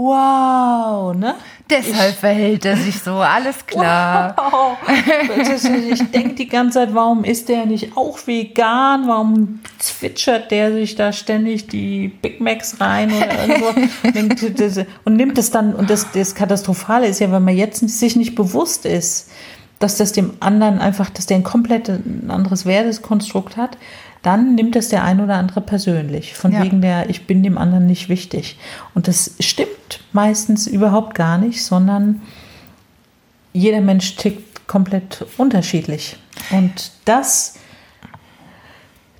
Speaker 2: wow, ne?
Speaker 1: Deshalb ich, verhält er sich so, alles klar. Wow.
Speaker 2: ich denke die ganze Zeit, warum ist der nicht auch vegan? Warum zwitschert der sich da ständig die Big Macs rein oder irgendwo? und nimmt es dann, und das, das Katastrophale ist ja, wenn man jetzt sich nicht bewusst ist, dass das dem anderen einfach, dass der ein komplett ein anderes Werteskonstrukt hat, dann nimmt es der ein oder andere persönlich. Von ja. wegen der, ich bin dem anderen nicht wichtig. Und das stimmt meistens überhaupt gar nicht, sondern jeder Mensch tickt komplett unterschiedlich. Und das,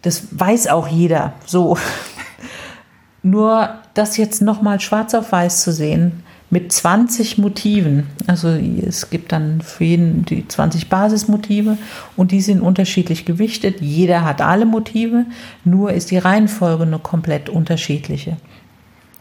Speaker 2: das weiß auch jeder. So. Nur das jetzt nochmal schwarz auf weiß zu sehen, mit 20 Motiven. Also es gibt dann für jeden die 20 Basismotive und die sind unterschiedlich gewichtet. Jeder hat alle Motive, nur ist die Reihenfolge eine komplett unterschiedliche.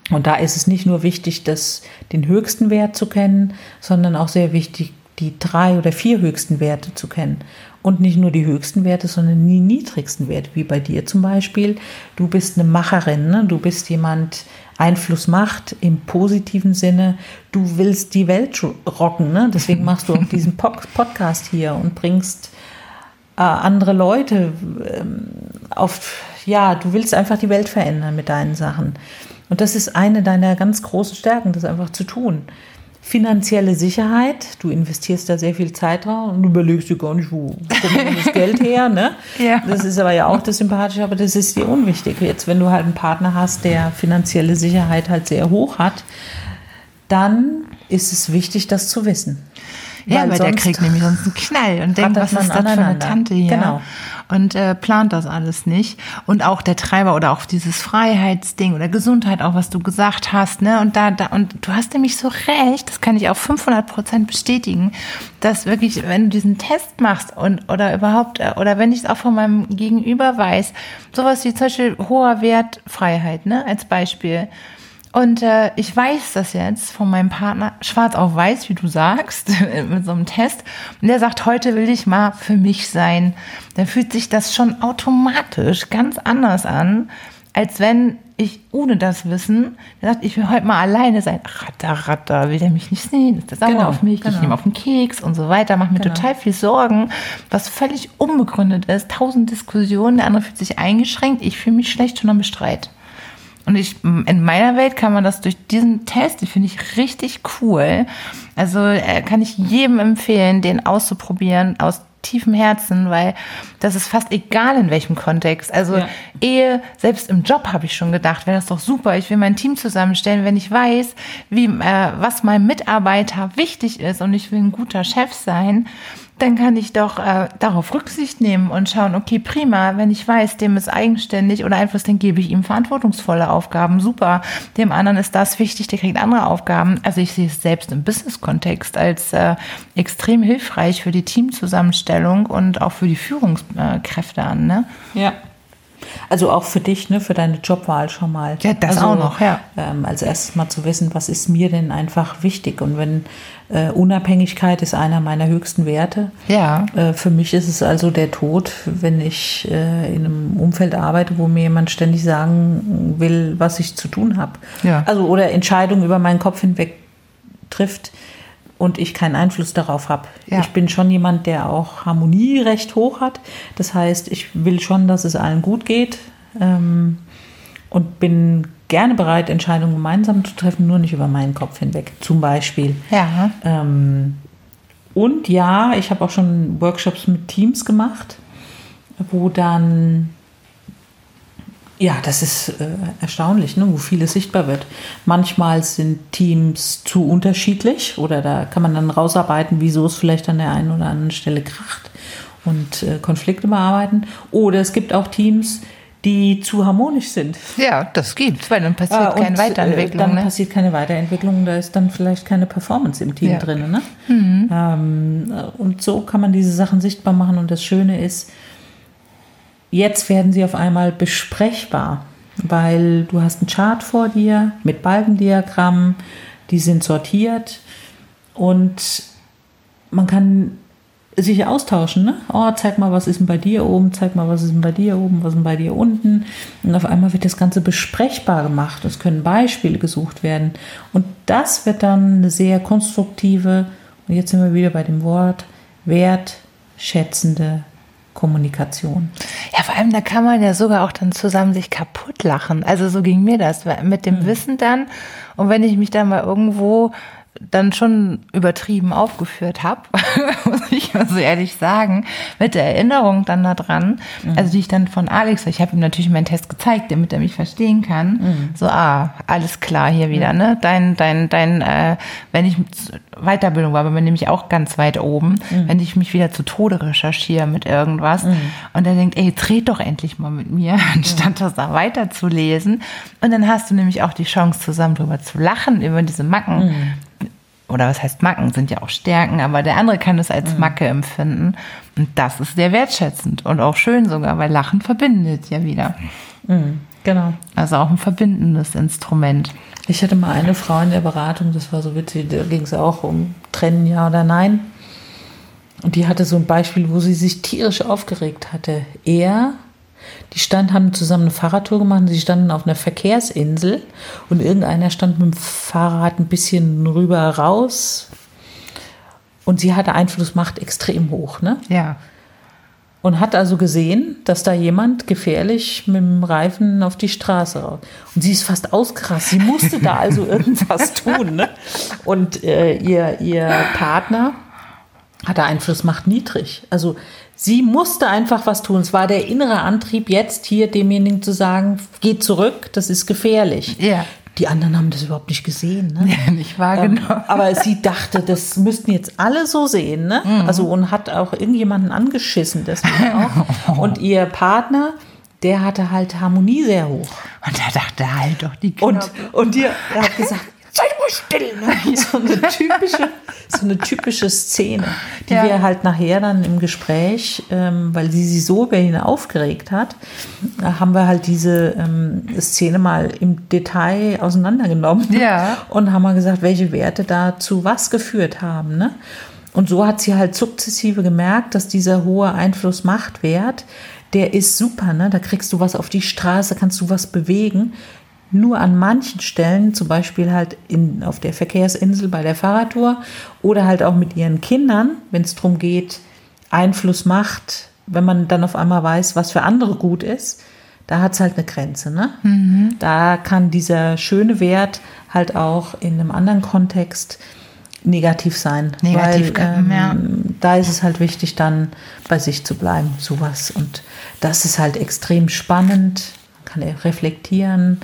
Speaker 2: Und da ist es nicht nur wichtig, das, den höchsten Wert zu kennen, sondern auch sehr wichtig, die drei oder vier höchsten Werte zu kennen. Und nicht nur die höchsten Werte, sondern die niedrigsten Werte, wie bei dir zum Beispiel. Du bist eine Macherin, ne? du bist jemand, Einfluss macht im positiven Sinne. Du willst die Welt rocken, ne? deswegen machst du auch diesen Podcast hier und bringst äh, andere Leute ähm, auf, ja, du willst einfach die Welt verändern mit deinen Sachen. Und das ist eine deiner ganz großen Stärken, das einfach zu tun finanzielle Sicherheit. Du investierst da sehr viel Zeit drauf und überlegst dir gar nicht, wo kommt das Geld her. Ne? ja. Das ist aber ja auch das Sympathische, aber das ist dir unwichtig. Jetzt, wenn du halt einen Partner hast, der finanzielle Sicherheit halt sehr hoch hat, dann ist es wichtig, das zu wissen.
Speaker 1: Ja, weil, weil der kriegt nämlich sonst einen Knall und denkt, was ist das für eine Tante hier? Genau und äh, plant das alles nicht. Und auch der Treiber oder auch dieses Freiheitsding oder Gesundheit, auch was du gesagt hast, ne? Und da, da und du hast nämlich so recht, das kann ich auch 500 Prozent bestätigen, dass wirklich, wenn du diesen Test machst und oder überhaupt äh, oder wenn ich es auch von meinem Gegenüber weiß, sowas wie zum Beispiel hoher Wert Freiheit, ne? Als Beispiel und äh, ich weiß das jetzt von meinem Partner, schwarz auf weiß, wie du sagst, mit so einem Test. Und der sagt, heute will ich mal für mich sein. Dann fühlt sich das schon automatisch ganz anders an, als wenn ich ohne das Wissen, der sagt, ich will heute mal alleine sein. Ratter, ratter, will der mich nicht sehen? Ist das sauer genau, auf mich? Genau. Ich nehme auf den Keks und so weiter. Mache mir genau. total viel Sorgen, was völlig unbegründet ist. Tausend Diskussionen, der andere fühlt sich eingeschränkt. Ich fühle mich schlecht schon am Bestreit. Und ich, in meiner Welt kann man das durch diesen Test, die finde ich richtig cool. Also äh, kann ich jedem empfehlen, den auszuprobieren aus tiefem Herzen, weil das ist fast egal in welchem Kontext. Also ja. Ehe, selbst im Job habe ich schon gedacht, wäre das doch super. Ich will mein Team zusammenstellen, wenn ich weiß, wie äh, was meinem Mitarbeiter wichtig ist und ich will ein guter Chef sein, dann kann ich doch äh, darauf Rücksicht nehmen und schauen, okay, prima, wenn ich weiß, dem ist eigenständig oder Einfluss, dann gebe ich ihm verantwortungsvolle Aufgaben, super. Dem anderen ist das wichtig, der kriegt andere Aufgaben. Also ich sehe es selbst im Business-Kontext als äh, extrem hilfreich für die Teamzusammenstellung und auch für die Führungskräfte an. Ne?
Speaker 2: Ja. Also auch für dich, ne, für deine Jobwahl schon mal.
Speaker 1: Ja, das
Speaker 2: also,
Speaker 1: auch noch, ja.
Speaker 2: Ähm, als erstes mal zu wissen, was ist mir denn einfach wichtig. Und wenn äh, Unabhängigkeit ist einer meiner höchsten Werte.
Speaker 1: Ja.
Speaker 2: Äh, für mich ist es also der Tod, wenn ich äh, in einem Umfeld arbeite, wo mir jemand ständig sagen will, was ich zu tun habe. Ja. Also oder Entscheidungen über meinen Kopf hinweg trifft, und ich keinen Einfluss darauf habe.
Speaker 1: Ja.
Speaker 2: Ich bin schon jemand, der auch Harmonie recht hoch hat. Das heißt, ich will schon, dass es allen gut geht ähm, und bin gerne bereit, Entscheidungen gemeinsam zu treffen, nur nicht über meinen Kopf hinweg. Zum Beispiel.
Speaker 1: Ja.
Speaker 2: Ähm, und ja, ich habe auch schon Workshops mit Teams gemacht, wo dann, ja, das ist äh, erstaunlich, ne, wo vieles sichtbar wird. Manchmal sind Teams zu unterschiedlich oder da kann man dann rausarbeiten, wieso es vielleicht an der einen oder anderen Stelle kracht und äh, Konflikte bearbeiten. Oder es gibt auch Teams, die zu harmonisch sind.
Speaker 1: Ja, das gibt's, weil dann passiert
Speaker 2: Ah,
Speaker 1: keine
Speaker 2: und,
Speaker 1: Weiterentwicklung.
Speaker 2: Äh, dann
Speaker 1: ne?
Speaker 2: passiert keine Weiterentwicklung, da ist dann vielleicht keine Performance im Team
Speaker 1: Ja.
Speaker 2: drin. Ne? Ähm, und so kann man diese Sachen sichtbar machen. Und das Schöne ist, jetzt werden sie auf einmal besprechbar, weil du hast einen Chart vor dir mit Balkendiagrammen, die sind sortiert und man kann sich austauschen. Ne? Oh, zeig mal, was ist denn bei dir oben, zeig mal, was ist denn bei dir oben, was ist denn bei dir unten. Und auf einmal wird das Ganze besprechbar gemacht. Es können Beispiele gesucht werden. Und das wird dann eine sehr konstruktive, und jetzt sind wir wieder bei dem Wort, wertschätzende Kommunikation.
Speaker 1: Ja, vor allem, da kann man ja sogar auch dann zusammen sich kaputt lachen. Also so ging mir das mit dem Wissen dann. Und wenn ich mich dann mal irgendwo dann schon übertrieben aufgeführt habe, muss ich mal so ehrlich sagen, mit der Erinnerung dann da dran, also die ich dann von Alex, ich habe ihm natürlich meinen Test gezeigt, damit er mich verstehen kann. So, ah, alles klar hier wieder, ne? Dein, dein, dein, äh, wenn ich Weiterbildung war, aber bin nämlich auch ganz weit oben, wenn ich mich wieder zu Tode recherchiere mit irgendwas und er denkt, ey, dreht doch endlich mal mit mir, anstatt das da weiterzulesen. Und dann hast du nämlich auch die Chance, zusammen drüber zu lachen, über diese Macken oder was heißt Macken, sind ja auch Stärken, aber der andere kann es als Macke empfinden. Und das ist sehr wertschätzend und auch schön sogar, weil Lachen verbindet ja wieder.
Speaker 2: Genau.
Speaker 1: Also auch ein verbindendes Instrument.
Speaker 2: Ich hatte mal eine Frau in der Beratung, das war so witzig, da ging es auch um Trennen, ja oder nein. Und die hatte so ein Beispiel, wo sie sich tierisch aufgeregt hatte. Er, die stand, haben zusammen eine Fahrradtour gemacht, sie standen auf einer Verkehrsinsel und irgendeiner stand mit dem Fahrrad ein bisschen rüber raus. Und sie hatte Einflussmacht extrem hoch, ne?
Speaker 1: Ja.
Speaker 2: Und hat also gesehen, dass da jemand gefährlich mit dem Reifen auf die Straße raus. Und sie ist fast ausgerastet. Sie musste da also irgendwas tun. Ne? Und äh, ihr, ihr Partner hatte Einflussmacht niedrig. Also sie musste einfach was tun. Es war der innere Antrieb, jetzt hier demjenigen zu sagen, geh zurück, das ist gefährlich.
Speaker 1: Ja.
Speaker 2: Die anderen haben das überhaupt nicht gesehen. Ne?
Speaker 1: Ja, nicht wahr,
Speaker 2: Ähm, aber sie dachte, das müssten jetzt alle so sehen, ne?
Speaker 1: Mhm.
Speaker 2: Also und hat auch irgendjemanden angeschissen, deswegen auch. Und ihr Partner, der hatte halt Harmonie sehr hoch.
Speaker 1: Und er dachte, halt doch die
Speaker 2: Und,
Speaker 1: Knöpfe.
Speaker 2: und ihr, er hat gesagt, seid mal still. Ne? So, eine typische, so eine typische Szene, die
Speaker 1: Ja.
Speaker 2: wir halt nachher dann im Gespräch, ähm, weil sie sich so über ihn aufgeregt hat, äh, haben wir halt diese ähm, Szene mal im Detail auseinandergenommen.
Speaker 1: Ja.
Speaker 2: Und haben mal gesagt, welche Werte da zu was geführt haben. Ne? Und so hat sie halt sukzessive gemerkt, dass dieser hohe Einfluss-Macht-Wert, der ist super. Ne? Da kriegst du was auf die Straße, kannst du was bewegen. Nur an manchen Stellen, zum Beispiel halt in, auf der Verkehrsinsel bei der Fahrradtour oder halt auch mit ihren Kindern, wenn es darum geht, Einfluss macht, wenn man dann auf einmal weiß, was für andere gut ist, da hat es halt eine Grenze. Ne? Da kann dieser schöne Wert halt auch in einem anderen Kontext negativ sein.
Speaker 1: Negativ,
Speaker 2: weil, ähm,
Speaker 1: ja.
Speaker 2: Da ist es halt wichtig, dann bei sich zu bleiben, sowas. Und das ist halt extrem spannend, man kann reflektieren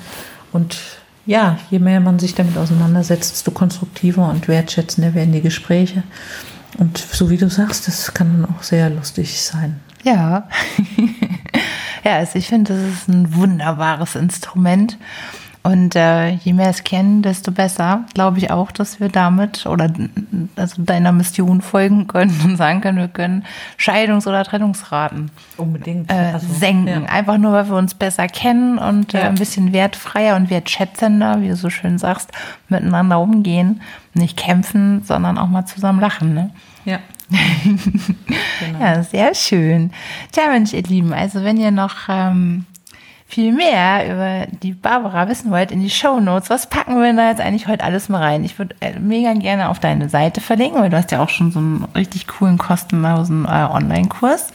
Speaker 2: und ja, je mehr man sich damit auseinandersetzt, desto konstruktiver und wertschätzender werden die Gespräche. Und so wie du sagst, das kann dann auch sehr lustig sein.
Speaker 1: Ja. ja, also ich finde, das ist ein wunderbares Instrument. Und äh, je mehr es kennen, desto besser. Glaube ich auch, dass wir damit oder also deiner Mission folgen können und sagen können, wir können Scheidungs- oder Trennungsraten
Speaker 2: Unbedingt.
Speaker 1: äh,
Speaker 2: Also,
Speaker 1: senken.
Speaker 2: ja.
Speaker 1: Einfach nur, weil wir uns besser kennen und äh,
Speaker 2: Ja.
Speaker 1: ein bisschen wertfreier und wertschätzender, wie du so schön sagst, miteinander umgehen. Nicht kämpfen, sondern auch mal zusammen lachen. Ne?
Speaker 2: Ja.
Speaker 1: Ja, sehr schön. Tja, Mensch, ihr Lieben, also wenn ihr noch ähm, viel mehr über die Barbara wissen wollt, in die Show Notes, was packen wir da jetzt eigentlich heute alles mal rein? Ich würde äh, mega gerne auf deine Seite verlinken, weil du hast ja auch schon so einen richtig coolen, kostenlosen äh, Online-Kurs.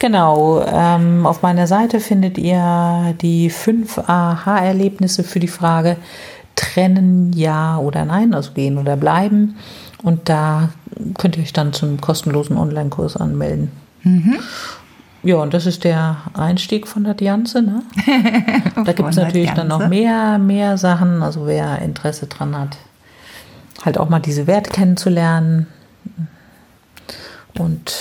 Speaker 2: Genau, ähm, auf meiner Seite findet ihr die fünf Aha-Erlebnisse für die Frage trennen, ja oder nein, also gehen oder bleiben. Und da könnt ihr euch dann zum kostenlosen Online-Kurs anmelden. Mhm. Ja, und das ist der Einstieg von der Dianze. Ne? da gibt es natürlich dann noch mehr, mehr Sachen. Also wer Interesse dran hat, halt auch mal diese Werte kennenzulernen. Und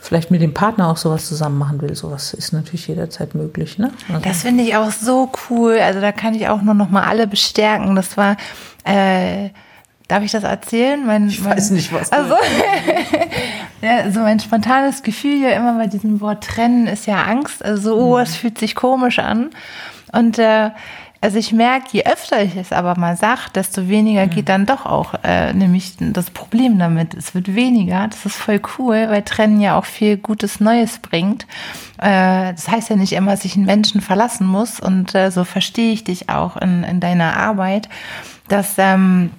Speaker 2: vielleicht mit dem Partner auch sowas zusammen machen will. Sowas ist natürlich jederzeit möglich. Ne?
Speaker 1: Also das finde ich auch so cool. Also da kann ich auch nur noch mal alle bestärken. Das war äh, Darf ich das erzählen?
Speaker 2: Mein, ich mein, weiß nicht, was. Also,
Speaker 1: ja, so mein spontanes Gefühl ja immer bei diesem Wort trennen ist ja Angst. Also, oh, mhm. es fühlt sich komisch an. Und äh, also ich merke, je öfter ich es aber mal sage, desto weniger mhm. geht dann doch auch äh, nämlich das Problem damit. Es wird weniger. Das ist voll cool, weil Trennen ja auch viel Gutes Neues bringt. Äh, das heißt ja nicht immer, dass ich einen Menschen verlassen muss. Und äh, so verstehe ich dich auch in, in deiner Arbeit, dass ähm,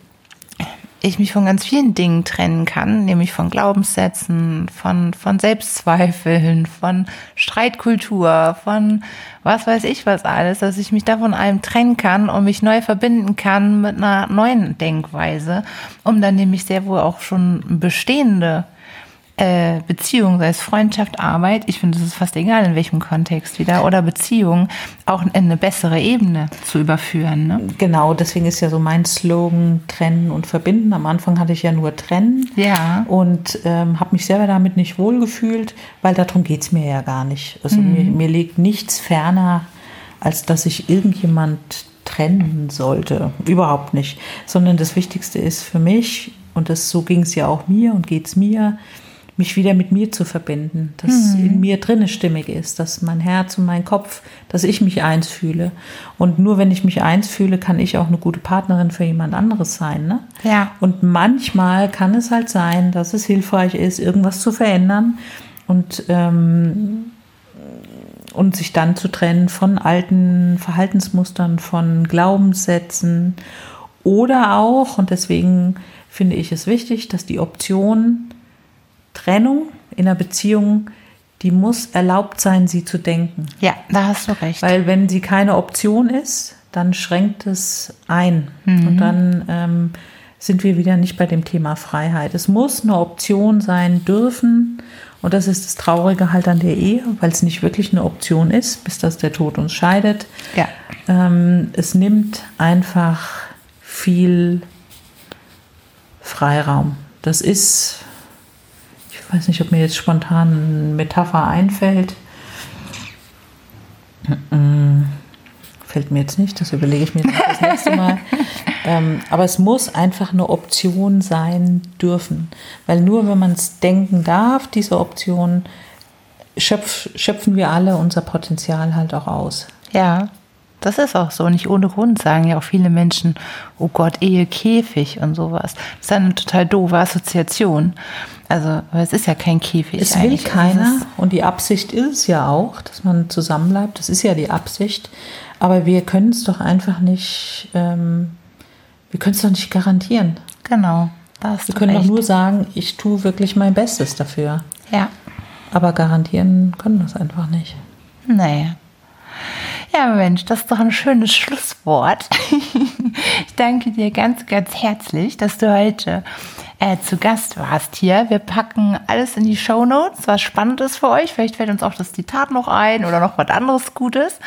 Speaker 1: ich mich von ganz vielen Dingen trennen kann, nämlich von Glaubenssätzen, von, von Selbstzweifeln, von Streitkultur, von was weiß ich was alles, dass ich mich davon allem trennen kann und mich neu verbinden kann mit einer neuen Denkweise, um dann nämlich sehr wohl auch schon bestehende äh, Beziehung, sei es Freundschaft, Arbeit, ich finde, es ist fast egal, in welchem Kontext wieder, oder Beziehung, auch in eine bessere Ebene zu überführen. Ne?
Speaker 2: Genau, deswegen ist ja so mein Slogan trennen und verbinden. Am Anfang hatte ich ja nur trennen
Speaker 1: ja.
Speaker 2: und ähm, habe mich selber damit nicht wohlgefühlt, weil darum geht es mir ja gar nicht. Also mhm. mir, mir liegt nichts ferner, als dass ich irgendjemand trennen sollte. Überhaupt nicht. Sondern das Wichtigste ist für mich, und das, so ging es ja auch mir und geht es mir, mich wieder mit mir zu verbinden, dass mhm. in mir drinne stimmig ist, dass mein Herz und mein Kopf, dass ich mich eins fühle. Und nur wenn ich mich eins fühle, kann ich auch eine gute Partnerin für jemand anderes sein. Ne?
Speaker 1: Ja.
Speaker 2: Und manchmal kann es halt sein, dass es hilfreich ist, irgendwas zu verändern und ähm, und sich dann zu trennen von alten Verhaltensmustern, von Glaubenssätzen oder auch, und deswegen finde ich es wichtig, dass die Option Trennung in einer Beziehung, die muss erlaubt sein, sie zu denken.
Speaker 1: Ja, da hast du recht.
Speaker 2: Weil wenn sie keine Option ist, dann schränkt es ein. Mhm. Und dann ähm, sind wir wieder nicht bei dem Thema Freiheit. Es muss eine Option sein dürfen. Und das ist das Traurige halt an der Ehe, weil es nicht wirklich eine Option ist, bis dass der Tod uns scheidet.
Speaker 1: Ja.
Speaker 2: Ähm, es nimmt einfach viel Freiraum. Das ist ich weiß nicht, ob mir jetzt spontan eine Metapher einfällt. Fällt mir jetzt nicht, das überlege ich mir das nächste Mal. ähm, aber es muss einfach eine Option sein dürfen. Weil nur wenn man es denken darf, diese Option, schöpf, schöpfen wir alle unser Potenzial halt auch aus.
Speaker 1: Ja, das ist auch so. Nicht ohne Grund sagen ja auch viele Menschen, oh Gott, Ehe Käfig und sowas. Das ist eine total doofe Assoziation. Also, aber es ist ja kein Käfig.
Speaker 2: Es will keiner. Und die Absicht ist es ja auch, dass man zusammenbleibt. Das ist ja die Absicht. Aber wir können es doch einfach nicht, ähm, wir können es doch nicht garantieren.
Speaker 1: Genau.
Speaker 2: wir können doch nur sagen, ich tue wirklich mein Bestes dafür.
Speaker 1: Ja.
Speaker 2: Aber garantieren können wir es einfach nicht.
Speaker 1: Naja. Ja, Mensch, das ist doch ein schönes Schlusswort. Ich danke dir ganz, ganz herzlich, dass du heute äh, zu Gast warst hier. Wir packen alles in die Show Notes, was spannend ist für euch. Vielleicht fällt uns auch das Zitat noch ein oder noch was anderes Gutes.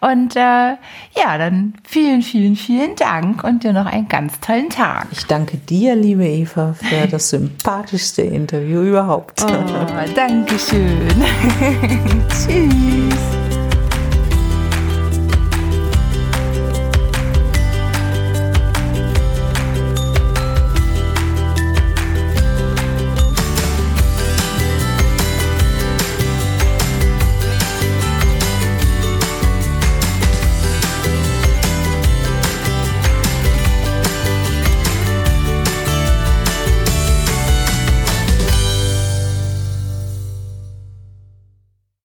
Speaker 1: Und äh, ja, dann vielen, vielen, vielen Dank und dir noch einen ganz tollen Tag.
Speaker 2: Ich danke dir, liebe Eva, für das sympathischste Interview überhaupt.
Speaker 1: Oh, Dankeschön. Tschüss.